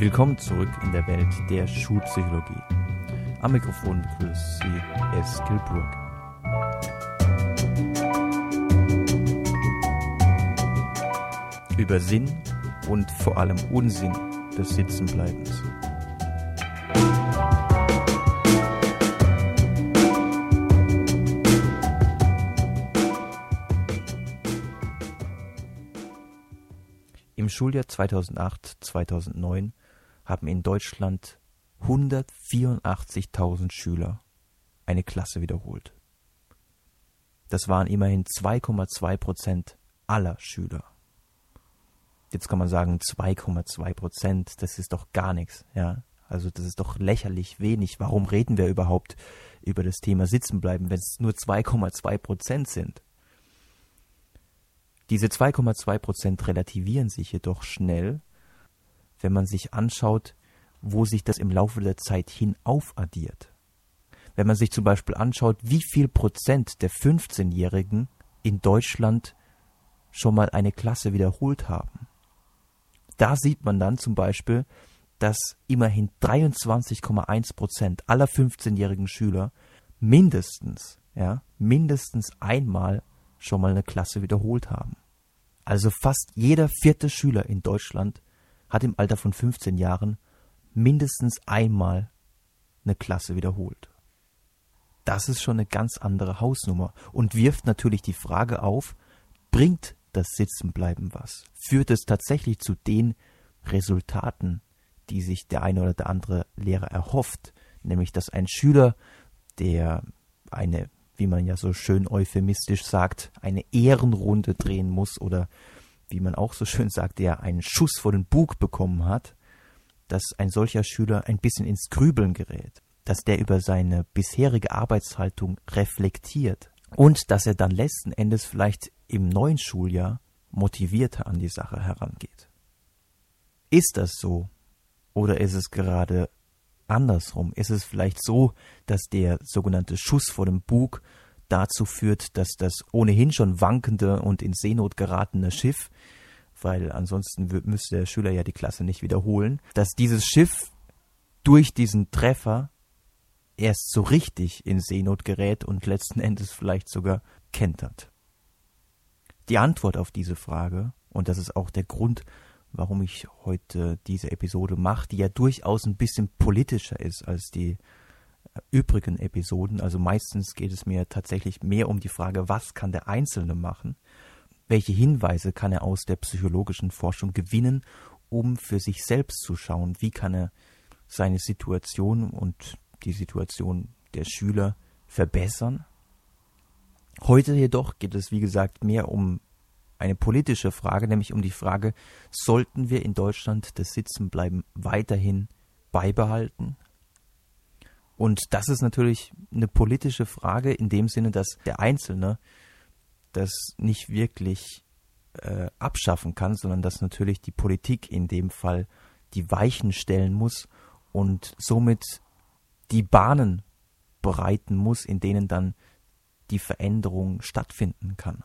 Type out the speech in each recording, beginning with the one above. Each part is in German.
Willkommen zurück in der Welt der Schulpsychologie. Am Mikrofon begrüßt Sie Eskil Burg. Über Sinn und vor allem Unsinn des Sitzenbleibens. Im Schuljahr 2008-2009 haben in Deutschland 184.000 Schüler eine Klasse wiederholt. Das waren immerhin 2,2 Prozent aller Schüler. Jetzt kann man sagen, 2,2 Prozent, das ist doch gar nichts, ja. Also das ist doch lächerlich wenig. Warum reden wir überhaupt über das Thema Sitzenbleiben, wenn es nur 2,2 Prozent sind? Diese 2,2 Prozent relativieren sich jedoch schnell, wenn man sich anschaut, wo sich das im Laufe der Zeit hin aufaddiert. Wenn man sich zum Beispiel anschaut, wie viel Prozent der 15-Jährigen in Deutschland schon mal eine Klasse wiederholt haben. Da sieht man dann zum Beispiel, dass immerhin 23,1 Prozent aller 15-jährigen Schüler mindestens, ja, mindestens einmal schon mal eine Klasse wiederholt haben. Also fast jeder vierte Schüler in Deutschland hat im Alter von 15 Jahren mindestens einmal eine Klasse wiederholt. Das ist schon eine ganz andere Hausnummer und wirft natürlich die Frage auf, bringt das Sitzenbleiben was? Führt es tatsächlich zu den Resultaten, die sich der eine oder der andere Lehrer erhofft, nämlich dass ein Schüler, der eine, wie man ja so schön euphemistisch sagt, eine Ehrenrunde drehen muss oder wie man auch so schön sagt, der einen Schuss vor den Bug bekommen hat, dass ein solcher Schüler ein bisschen ins Grübeln gerät, dass der über seine bisherige Arbeitshaltung reflektiert und dass er dann letzten Endes vielleicht im neuen Schuljahr motivierter an die Sache herangeht. Ist das so? Oder ist es gerade andersrum? Ist es vielleicht so, dass der sogenannte Schuss vor dem Bug dazu führt, dass das ohnehin schon wankende und in Seenot geratene Schiff, weil ansonsten müsste der Schüler ja die Klasse nicht wiederholen, dass dieses Schiff durch diesen Treffer erst so richtig in Seenot gerät und letzten Endes vielleicht sogar kentert. Die Antwort auf diese Frage, und das ist auch der Grund, warum ich heute diese Episode mache, die ja durchaus ein bisschen politischer ist als die übrigen Episoden. Also meistens geht es mir tatsächlich mehr um die Frage, was kann der Einzelne machen? Welche Hinweise kann er aus der psychologischen Forschung gewinnen, um für sich selbst zu schauen, wie kann er seine Situation und die Situation der Schüler verbessern? Heute jedoch geht es, wie gesagt, mehr um eine politische Frage, nämlich um die Frage, sollten wir in Deutschland das Sitzenbleiben weiterhin beibehalten? Und das ist natürlich eine politische Frage in dem Sinne, dass der Einzelne das nicht wirklich äh, abschaffen kann, sondern dass natürlich die Politik in dem Fall die Weichen stellen muss und somit die Bahnen bereiten muss, in denen dann die Veränderung stattfinden kann.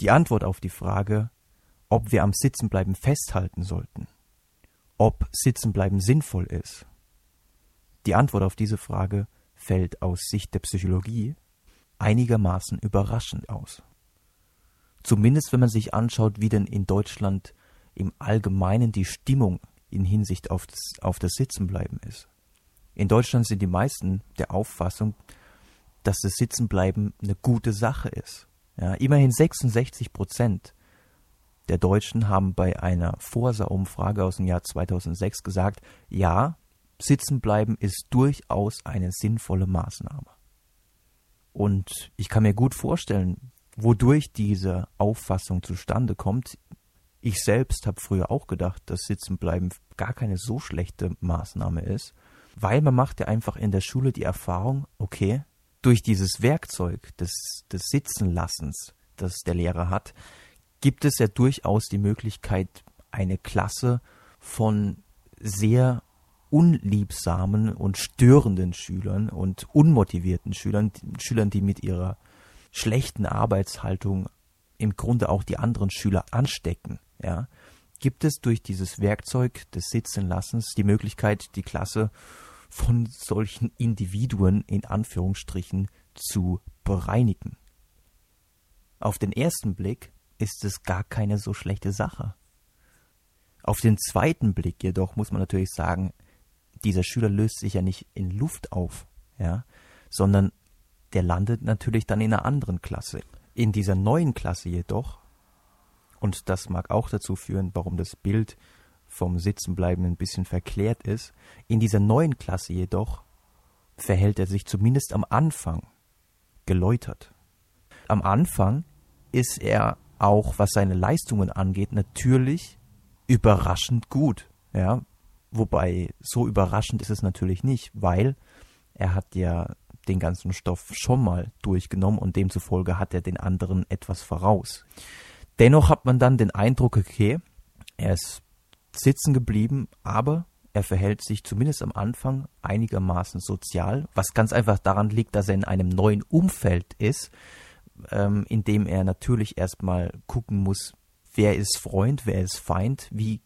Die Antwort auf die Frage, ob wir am Sitzenbleiben festhalten sollten, ob Sitzenbleiben sinnvoll ist, die Antwort auf diese Frage fällt aus Sicht der Psychologie einigermaßen überraschend aus. Zumindest wenn man sich anschaut, wie denn in Deutschland im Allgemeinen die Stimmung in Hinsicht auf das, auf das Sitzenbleiben ist. In Deutschland sind die meisten der Auffassung, dass das Sitzenbleiben eine gute Sache ist. Ja, immerhin 66 Prozent der Deutschen haben bei einer Forsa-Umfrage aus dem Jahr 2006 gesagt, ja, Sitzenbleiben ist durchaus eine sinnvolle Maßnahme. Und ich kann mir gut vorstellen, wodurch diese Auffassung zustande kommt. Ich selbst habe früher auch gedacht, dass Sitzenbleiben gar keine so schlechte Maßnahme ist, weil man macht ja einfach in der Schule die Erfahrung, okay, durch dieses Werkzeug des, des Sitzenlassens, das der Lehrer hat, gibt es ja durchaus die Möglichkeit, eine Klasse von sehr unliebsamen und störenden Schülern und unmotivierten Schülern, Schülern, die mit ihrer schlechten Arbeitshaltung im Grunde auch die anderen Schüler anstecken, ja, gibt es durch dieses Werkzeug des Sitzenlassens die Möglichkeit, die Klasse von solchen Individuen in Anführungsstrichen zu bereinigen. Auf den ersten Blick ist es gar keine so schlechte Sache. Auf den zweiten Blick jedoch muss man natürlich sagen, dieser Schüler löst sich ja nicht in Luft auf, ja, sondern der landet natürlich dann in einer anderen Klasse. In dieser neuen Klasse jedoch, und das mag auch dazu führen, warum das Bild vom Sitzenbleiben ein bisschen verklärt ist, in dieser neuen Klasse jedoch verhält er sich zumindest am Anfang geläutert. Am Anfang ist er auch, was seine Leistungen angeht, natürlich überraschend gut. Ja, wobei so überraschend ist es natürlich nicht, weil er hat ja den ganzen Stoff schon mal durchgenommen und demzufolge hat er den anderen etwas voraus. Dennoch hat man dann den Eindruck, okay, er ist sitzen geblieben, aber er verhält sich zumindest am Anfang einigermaßen sozial, was ganz einfach daran liegt, dass er in einem neuen Umfeld ist, ähm, in dem er natürlich erstmal gucken muss, wer ist Freund, wer ist Feind, wie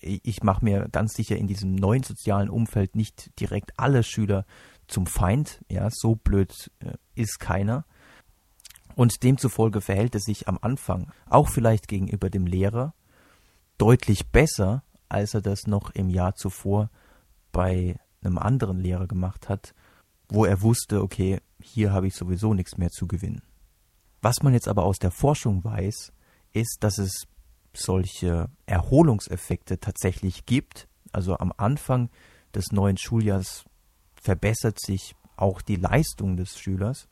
ich mache mir ganz sicher in diesem neuen sozialen Umfeld nicht direkt alle Schüler zum Feind, ja, so blöd äh, ist keiner. Und demzufolge verhält es sich am Anfang, auch vielleicht gegenüber dem Lehrer, deutlich besser, als er das noch im Jahr zuvor bei einem anderen Lehrer gemacht hat, wo er wusste, okay, hier habe ich sowieso nichts mehr zu gewinnen. Was man jetzt aber aus der Forschung weiß, ist, dass es solche Erholungseffekte tatsächlich gibt. Also am Anfang des neuen Schuljahrs verbessert sich auch die Leistung des Schülers,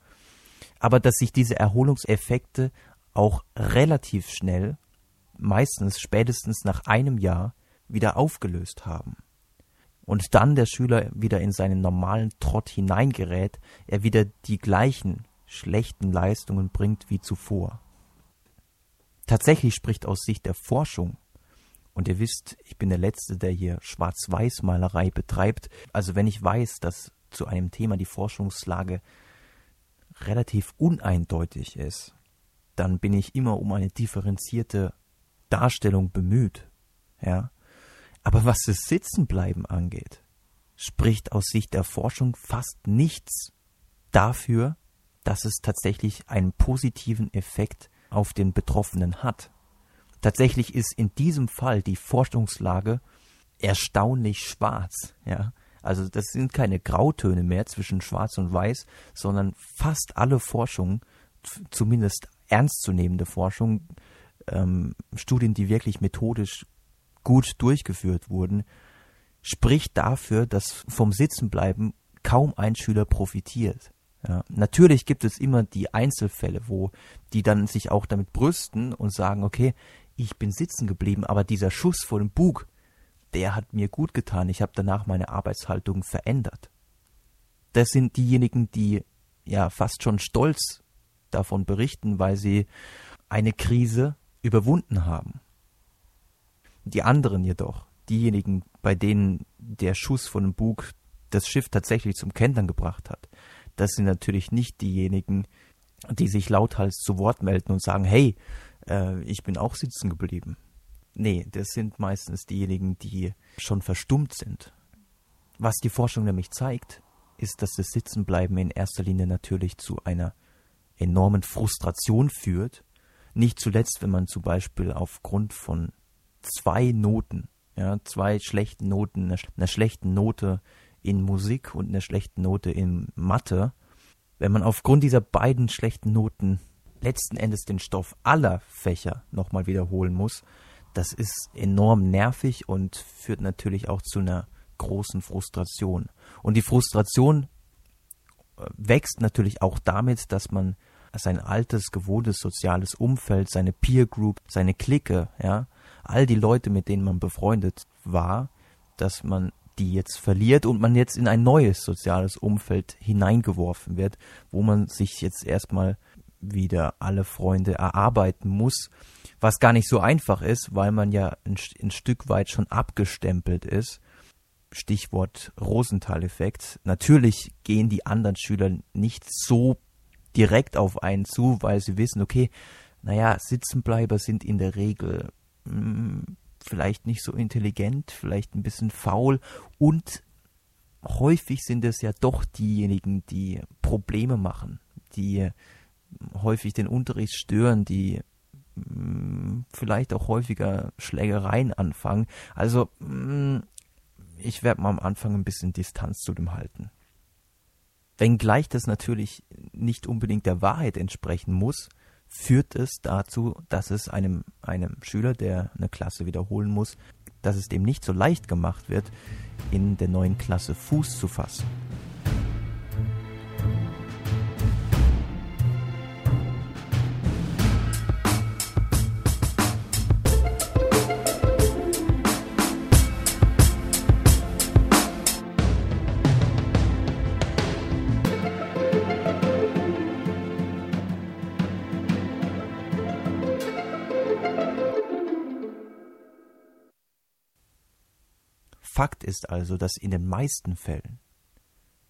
aber dass sich diese Erholungseffekte auch relativ schnell, meistens spätestens nach einem Jahr, wieder aufgelöst haben. Und dann der Schüler wieder in seinen normalen Trott hineingerät, er wieder die gleichen schlechten Leistungen bringt wie zuvor. Tatsächlich spricht aus Sicht der Forschung und ihr wisst, ich bin der Letzte, der hier Schwarz-Weiß-Malerei betreibt. Also wenn ich weiß, dass zu einem Thema die Forschungslage relativ uneindeutig ist, dann bin ich immer um eine differenzierte Darstellung bemüht. Ja. Aber was das Sitzenbleiben angeht, spricht aus Sicht der Forschung fast nichts dafür, dass es tatsächlich einen positiven Effekt auf den Betroffenen hat. Tatsächlich ist in diesem Fall die Forschungslage erstaunlich schwarz, ja. Also das sind keine Grautöne mehr zwischen Schwarz und Weiß, sondern fast alle Forschung, zumindest ernstzunehmende Forschung, ähm, Studien, die wirklich methodisch gut durchgeführt wurden, spricht dafür, dass vom Sitzenbleiben kaum ein Schüler profitiert. Ja, natürlich gibt es immer die Einzelfälle, wo die dann sich auch damit brüsten und sagen, okay, ich bin sitzen geblieben, aber dieser Schuss vor dem Bug, der hat mir gut getan. Ich habe danach meine Arbeitshaltung verändert. Das sind diejenigen, die ja fast schon stolz davon berichten, weil sie eine Krise überwunden haben. Die anderen jedoch, diejenigen, bei denen der Schuss von dem Bug das Schiff tatsächlich zum Kentern gebracht hat, das sind natürlich nicht diejenigen, die sich lauthals zu Wort melden und sagen, hey, äh, ich bin auch sitzen geblieben. Nee, das sind meistens diejenigen, die schon verstummt sind. Was die Forschung nämlich zeigt, ist, dass das Sitzenbleiben in erster Linie natürlich zu einer enormen Frustration führt. Nicht zuletzt, wenn man zum Beispiel aufgrund von zwei Noten, ja, zwei schlechten Noten, einer, einer schlechten Note in Musik und einer schlechten Note in Mathe, wenn man aufgrund dieser beiden schlechten Noten letzten Endes den Stoff aller Fächer nochmal wiederholen muss, das ist enorm nervig und führt natürlich auch zu einer großen Frustration. Und die Frustration äh, wächst natürlich auch damit, dass man sein altes, gewohntes soziales Umfeld, seine Peer Group, seine Clique, ja, all die Leute, mit denen man befreundet war, dass man die jetzt verliert und man jetzt in ein neues soziales Umfeld hineingeworfen wird, wo man sich jetzt erstmal wieder alle Freunde erarbeiten muss, was gar nicht so einfach ist, weil man ja ein, ein Stück weit schon abgestempelt ist. Stichwort Rosenthal-Effekt. Natürlich gehen die anderen Schüler nicht so direkt auf einen zu, weil sie wissen, okay, naja, Sitzenbleiber sind in der Regel hm, vielleicht nicht so intelligent, vielleicht ein bisschen faul und häufig sind es ja doch diejenigen, die Probleme machen, die häufig den Unterricht stören, die mh, vielleicht auch häufiger Schlägereien anfangen. Also mh, ich werde mal am Anfang ein bisschen Distanz zu dem halten. Wenngleich das natürlich nicht unbedingt der Wahrheit entsprechen muss, führt es dazu, dass es einem, einem Schüler, der eine Klasse wiederholen muss, dass es dem nicht so leicht gemacht wird, in der neuen Klasse Fuß zu fassen. Fakt ist also, dass in den meisten Fällen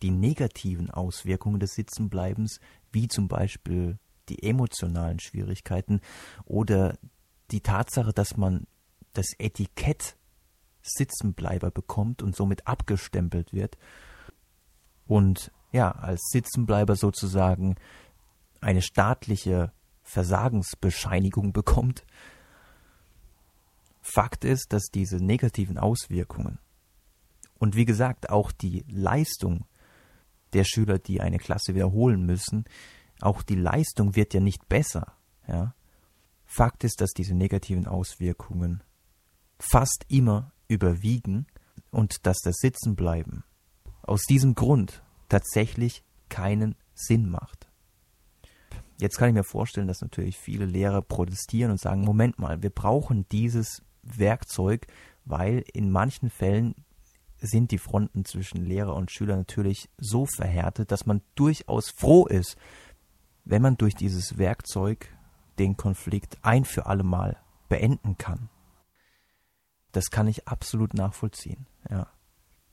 die negativen Auswirkungen des Sitzenbleibens, wie zum Beispiel die emotionalen Schwierigkeiten oder die Tatsache, dass man das Etikett Sitzenbleiber bekommt und somit abgestempelt wird und ja, als Sitzenbleiber sozusagen eine staatliche Versagensbescheinigung bekommt. Fakt ist, dass diese negativen Auswirkungen und wie gesagt, auch die Leistung der Schüler, die eine Klasse wiederholen müssen, auch die Leistung wird ja nicht besser. Ja? Fakt ist, dass diese negativen Auswirkungen fast immer überwiegen und dass das Sitzenbleiben aus diesem Grund tatsächlich keinen Sinn macht. Jetzt kann ich mir vorstellen, dass natürlich viele Lehrer protestieren und sagen, Moment mal, wir brauchen dieses Werkzeug, weil in manchen Fällen sind die Fronten zwischen Lehrer und Schüler natürlich so verhärtet, dass man durchaus froh ist, wenn man durch dieses Werkzeug den Konflikt ein für alle Mal beenden kann. Das kann ich absolut nachvollziehen, ja.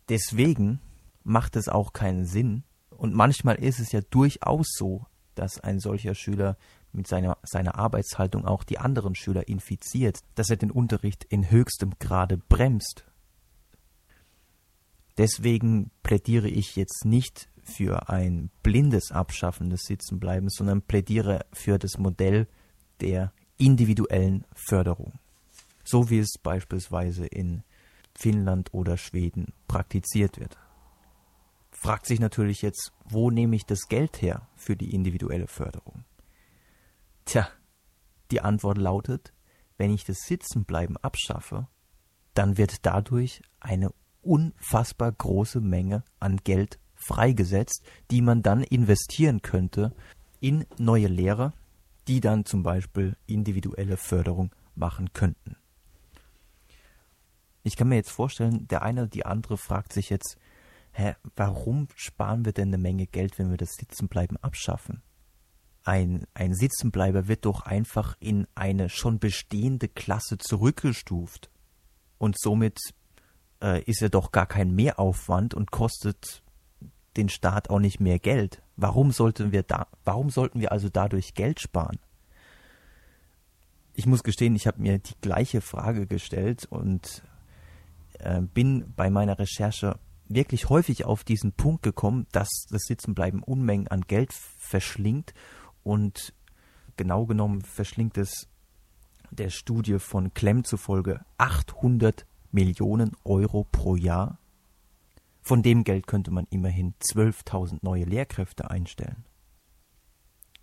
Deswegen macht es auch keinen Sinn, und manchmal ist es ja durchaus so, dass ein solcher Schüler mit seiner, seiner Arbeitshaltung auch die anderen Schüler infiziert, dass er den Unterricht in höchstem Grade bremst Deswegen plädiere ich jetzt nicht für ein blindes Abschaffen des Sitzenbleibens, sondern plädiere für das Modell der individuellen Förderung. So wie es beispielsweise in Finnland oder Schweden praktiziert wird. Fragt sich natürlich jetzt, wo nehme ich das Geld her für die individuelle Förderung? Tja, die Antwort lautet, wenn ich das Sitzenbleiben abschaffe, dann wird dadurch eine unfassbar große Menge an Geld freigesetzt, die man dann investieren könnte in neue Lehrer, die dann zum Beispiel individuelle Förderung machen könnten. Ich kann mir jetzt vorstellen, der eine oder die andere fragt sich jetzt, hä, warum sparen wir denn eine Menge Geld, wenn wir das Sitzenbleiben abschaffen? Ein, ein Sitzenbleiber wird doch einfach in eine schon bestehende Klasse zurückgestuft und somit äh, ist ja doch gar kein Mehraufwand und kostet den Staat auch nicht mehr Geld. Warum sollten wir da, warum sollten wir also dadurch Geld sparen? Ich muss gestehen, ich habe mir die gleiche Frage gestellt und äh, bin bei meiner Recherche wirklich häufig auf diesen Punkt gekommen, dass das Sitzenbleiben Unmengen an Geld verschlingt und genau genommen verschlingt es der Studie von Klemm zufolge 800 Millionen Euro pro Jahr. Von dem Geld könnte man immerhin 12.000 neue Lehrkräfte einstellen.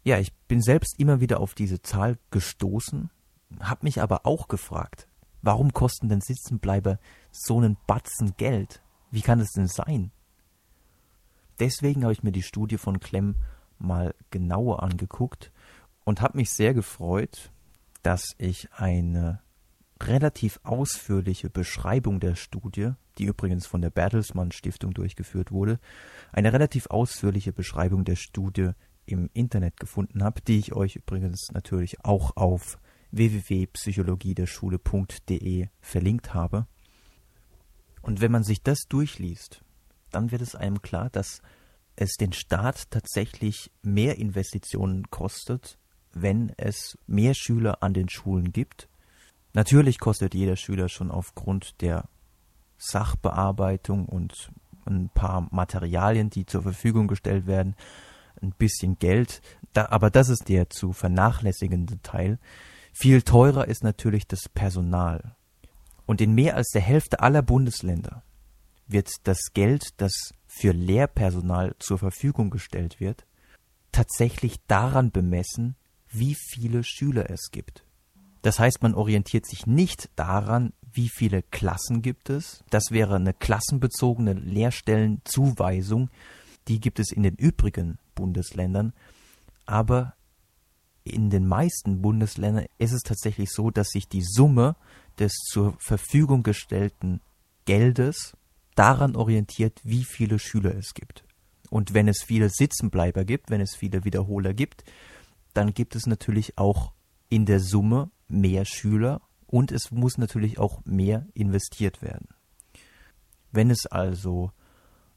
Ja, ich bin selbst immer wieder auf diese Zahl gestoßen, habe mich aber auch gefragt, warum kosten denn Sitzenbleiber so einen Batzen Geld? Wie kann es denn sein? Deswegen habe ich mir die Studie von Klemm mal genauer angeguckt und habe mich sehr gefreut, dass ich eine relativ ausführliche Beschreibung der Studie, die übrigens von der Bertelsmann Stiftung durchgeführt wurde, eine relativ ausführliche Beschreibung der Studie im Internet gefunden habe, die ich euch übrigens natürlich auch auf www.psychologiederschule.de verlinkt habe. Und wenn man sich das durchliest, dann wird es einem klar, dass es den Staat tatsächlich mehr Investitionen kostet, wenn es mehr Schüler an den Schulen gibt Natürlich kostet jeder Schüler schon aufgrund der Sachbearbeitung und ein paar Materialien, die zur Verfügung gestellt werden, ein bisschen Geld. Da, aber das ist der zu vernachlässigende Teil. Viel teurer ist natürlich das Personal. Und in mehr als der Hälfte aller Bundesländer wird das Geld, das für Lehrpersonal zur Verfügung gestellt wird, tatsächlich daran bemessen, wie viele Schüler es gibt. Das heißt, man orientiert sich nicht daran, wie viele Klassen gibt es. Das wäre eine klassenbezogene Lehrstellenzuweisung. Die gibt es in den übrigen Bundesländern. Aber in den meisten Bundesländern ist es tatsächlich so, dass sich die Summe des zur Verfügung gestellten Geldes daran orientiert, wie viele Schüler es gibt. Und wenn es viele Sitzenbleiber gibt, wenn es viele Wiederholer gibt, dann gibt es natürlich auch in der Summe mehr Schüler und es muss natürlich auch mehr investiert werden. Wenn es also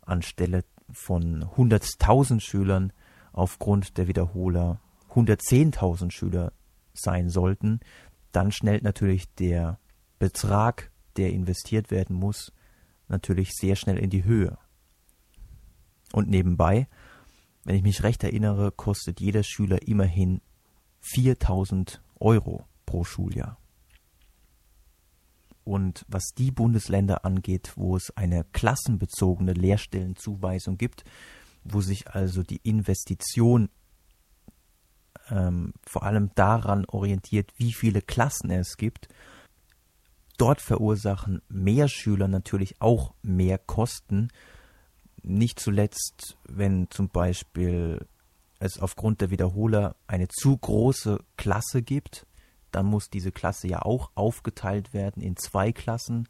anstelle von 100.000 Schülern aufgrund der Wiederholer 110.000 Schüler sein sollten, dann schnellt natürlich der Betrag, der investiert werden muss, natürlich sehr schnell in die Höhe. Und nebenbei, wenn ich mich recht erinnere, kostet jeder Schüler immerhin 4000 Euro pro Schuljahr. Und was die Bundesländer angeht, wo es eine klassenbezogene Lehrstellenzuweisung gibt, wo sich also die Investition ähm, vor allem daran orientiert, wie viele Klassen es gibt, dort verursachen mehr Schüler natürlich auch mehr Kosten. Nicht zuletzt, wenn zum Beispiel es aufgrund der Wiederholer eine zu große Klasse gibt, dann muss diese Klasse ja auch aufgeteilt werden in zwei Klassen.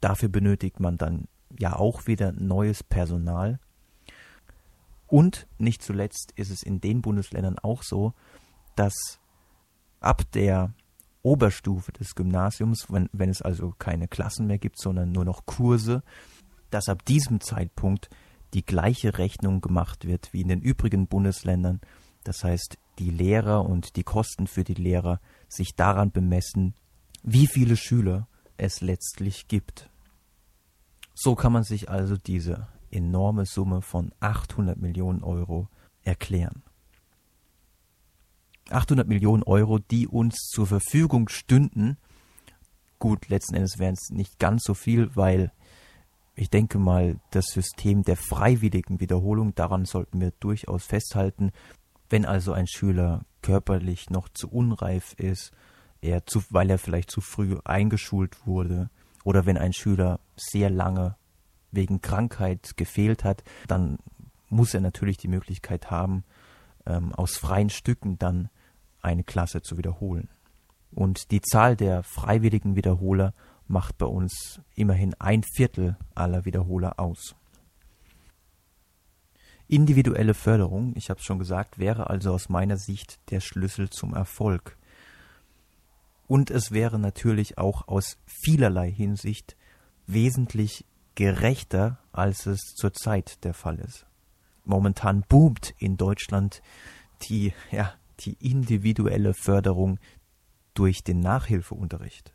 Dafür benötigt man dann ja auch wieder neues Personal. Und nicht zuletzt ist es in den Bundesländern auch so, dass ab der Oberstufe des Gymnasiums, wenn, wenn es also keine Klassen mehr gibt, sondern nur noch Kurse, dass ab diesem Zeitpunkt die gleiche Rechnung gemacht wird wie in den übrigen Bundesländern. Das heißt, die Lehrer und die Kosten für die Lehrer sich daran bemessen, wie viele Schüler es letztlich gibt. So kann man sich also diese enorme Summe von 800 Millionen Euro erklären. 800 Millionen Euro, die uns zur Verfügung stünden. Gut, letzten Endes wären es nicht ganz so viel, weil ich denke mal, das System der freiwilligen Wiederholung, daran sollten wir durchaus festhalten, wenn also ein Schüler körperlich noch zu unreif ist, er zu, weil er vielleicht zu früh eingeschult wurde, oder wenn ein Schüler sehr lange wegen Krankheit gefehlt hat, dann muss er natürlich die Möglichkeit haben, ähm, aus freien Stücken dann eine Klasse zu wiederholen. Und die Zahl der freiwilligen Wiederholer macht bei uns immerhin ein Viertel aller Wiederholer aus. Individuelle Förderung, ich habe es schon gesagt, wäre also aus meiner Sicht der Schlüssel zum Erfolg. Und es wäre natürlich auch aus vielerlei Hinsicht wesentlich gerechter, als es zurzeit der Fall ist. Momentan boomt in Deutschland die, ja, die individuelle Förderung durch den Nachhilfeunterricht.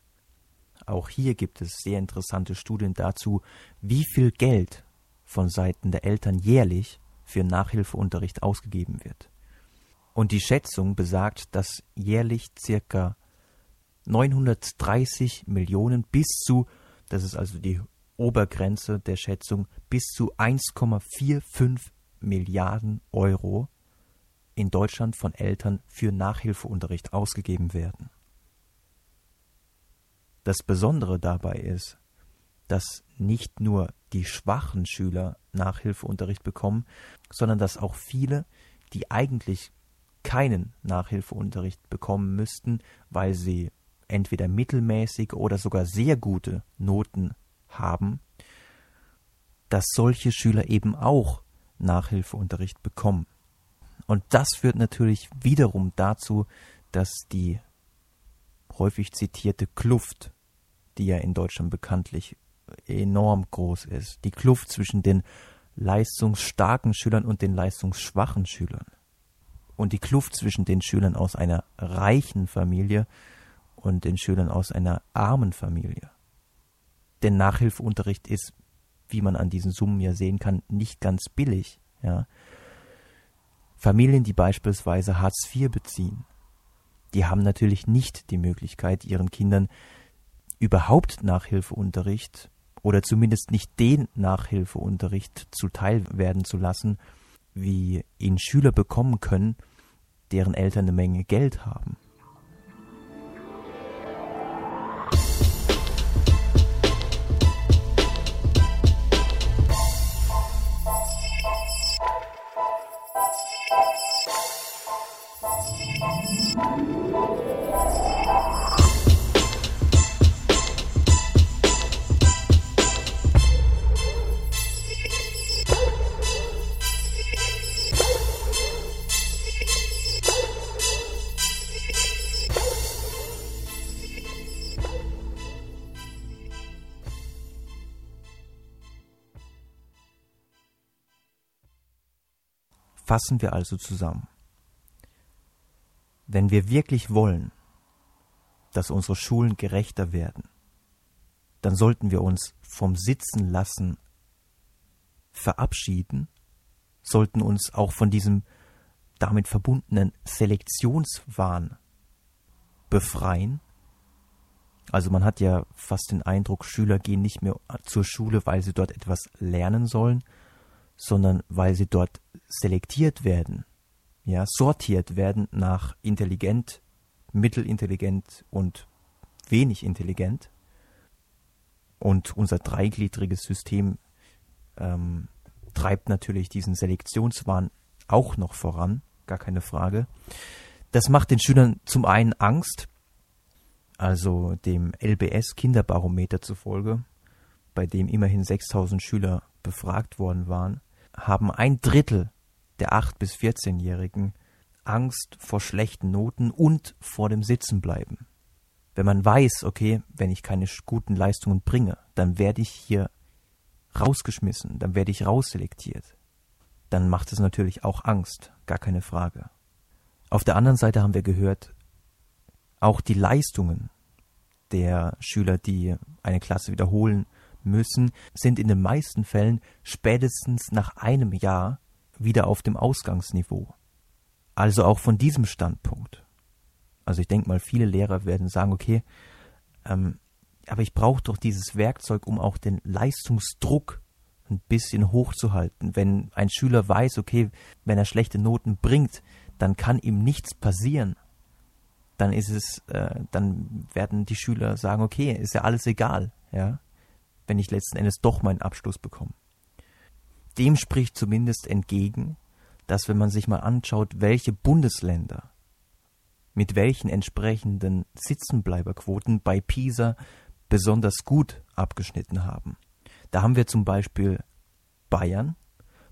Auch hier gibt es sehr interessante Studien dazu, wie viel Geld von Seiten der Eltern jährlich für Nachhilfeunterricht ausgegeben wird. Und die Schätzung besagt, dass jährlich circa 930 Millionen bis zu, das ist also die Obergrenze der Schätzung, bis zu 1,45 Milliarden Euro in Deutschland von Eltern für Nachhilfeunterricht ausgegeben werden. Das Besondere dabei ist, dass nicht nur die schwachen Schüler Nachhilfeunterricht bekommen, sondern dass auch viele, die eigentlich keinen Nachhilfeunterricht bekommen müssten, weil sie entweder mittelmäßig oder sogar sehr gute Noten haben, dass solche Schüler eben auch Nachhilfeunterricht bekommen. Und das führt natürlich wiederum dazu, dass die häufig zitierte Kluft, die ja in Deutschland bekanntlich enorm groß ist. Die Kluft zwischen den leistungsstarken Schülern und den leistungsschwachen Schülern. Und die Kluft zwischen den Schülern aus einer reichen Familie und den Schülern aus einer armen Familie. Denn Nachhilfeunterricht ist, wie man an diesen Summen ja sehen kann, nicht ganz billig. Ja. Familien, die beispielsweise Hartz IV beziehen, die haben natürlich nicht die Möglichkeit, ihren Kindern überhaupt Nachhilfeunterricht oder zumindest nicht den Nachhilfeunterricht zuteil werden zu lassen, wie ihn Schüler bekommen können, deren Eltern eine Menge Geld haben. Fassen wir also zusammen. Wenn wir wirklich wollen, dass unsere Schulen gerechter werden, dann sollten wir uns vom Sitzen lassen verabschieden, sollten uns auch von diesem damit verbundenen Selektionswahn befreien. Also man hat ja fast den Eindruck, Schüler gehen nicht mehr zur Schule, weil sie dort etwas lernen sollen, sondern weil sie dort selektiert werden, ja, sortiert werden nach intelligent, mittelintelligent und wenig intelligent. Und unser dreigliedriges System ähm, treibt natürlich diesen Selektionswahn auch noch voran, gar keine Frage. Das macht den Schülern zum einen Angst, also dem LBS Kinderbarometer zufolge, bei dem immerhin 6000 Schüler befragt worden waren, haben ein Drittel der 8- bis 14-Jährigen Angst vor schlechten Noten und vor dem Sitzenbleiben. Wenn man weiß, okay, wenn ich keine guten Leistungen bringe, dann werde ich hier rausgeschmissen, dann werde ich rausselektiert, dann macht es natürlich auch Angst, gar keine Frage. Auf der anderen Seite haben wir gehört, auch die Leistungen der Schüler, die eine Klasse wiederholen, müssen, sind in den meisten Fällen spätestens nach einem Jahr wieder auf dem Ausgangsniveau. Also auch von diesem Standpunkt. Also ich denke mal, viele Lehrer werden sagen, okay, ähm, aber ich brauche doch dieses Werkzeug, um auch den Leistungsdruck ein bisschen hochzuhalten. Wenn ein Schüler weiß, okay, wenn er schlechte Noten bringt, dann kann ihm nichts passieren. Dann ist es, äh, dann werden die Schüler sagen, okay, ist ja alles egal, ja wenn ich letzten Endes doch meinen Abschluss bekomme. Dem spricht zumindest entgegen, dass wenn man sich mal anschaut, welche Bundesländer mit welchen entsprechenden Sitzenbleiberquoten bei PISA besonders gut abgeschnitten haben. Da haben wir zum Beispiel Bayern.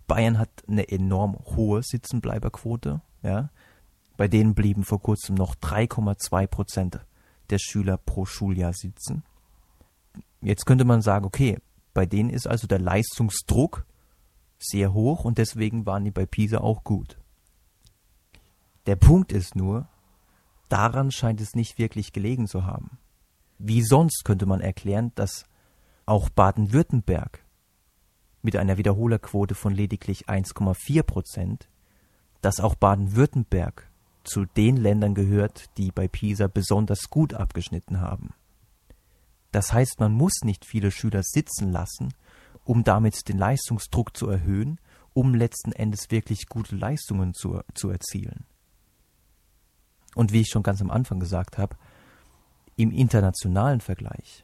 Bayern hat eine enorm hohe Sitzenbleiberquote. Ja. Bei denen blieben vor kurzem noch 3,2 Prozent der Schüler pro Schuljahr sitzen. Jetzt könnte man sagen, okay, bei denen ist also der Leistungsdruck sehr hoch und deswegen waren die bei Pisa auch gut. Der Punkt ist nur, daran scheint es nicht wirklich gelegen zu haben. Wie sonst könnte man erklären, dass auch Baden-Württemberg mit einer Wiederholerquote von lediglich 1,4 Prozent, dass auch Baden-Württemberg zu den Ländern gehört, die bei Pisa besonders gut abgeschnitten haben. Das heißt, man muss nicht viele Schüler sitzen lassen, um damit den Leistungsdruck zu erhöhen, um letzten Endes wirklich gute Leistungen zu, zu erzielen. Und wie ich schon ganz am Anfang gesagt habe, im internationalen Vergleich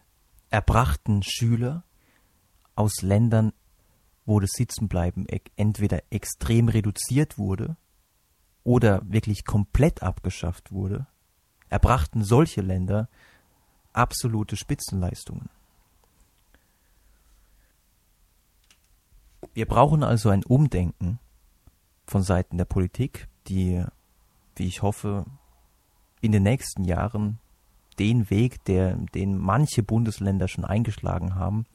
erbrachten Schüler aus Ländern, wo das Sitzenbleiben entweder extrem reduziert wurde oder wirklich komplett abgeschafft wurde, erbrachten solche Länder absolute Spitzenleistungen. Wir brauchen also ein Umdenken von Seiten der Politik, die, wie ich hoffe, in den nächsten Jahren den Weg, der, den manche Bundesländer schon eingeschlagen haben,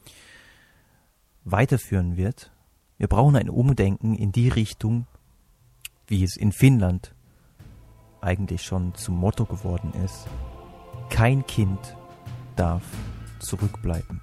weiterführen wird. Wir brauchen ein Umdenken in die Richtung, wie es in Finnland eigentlich schon zum Motto geworden ist Kein Kind darf zurückbleiben.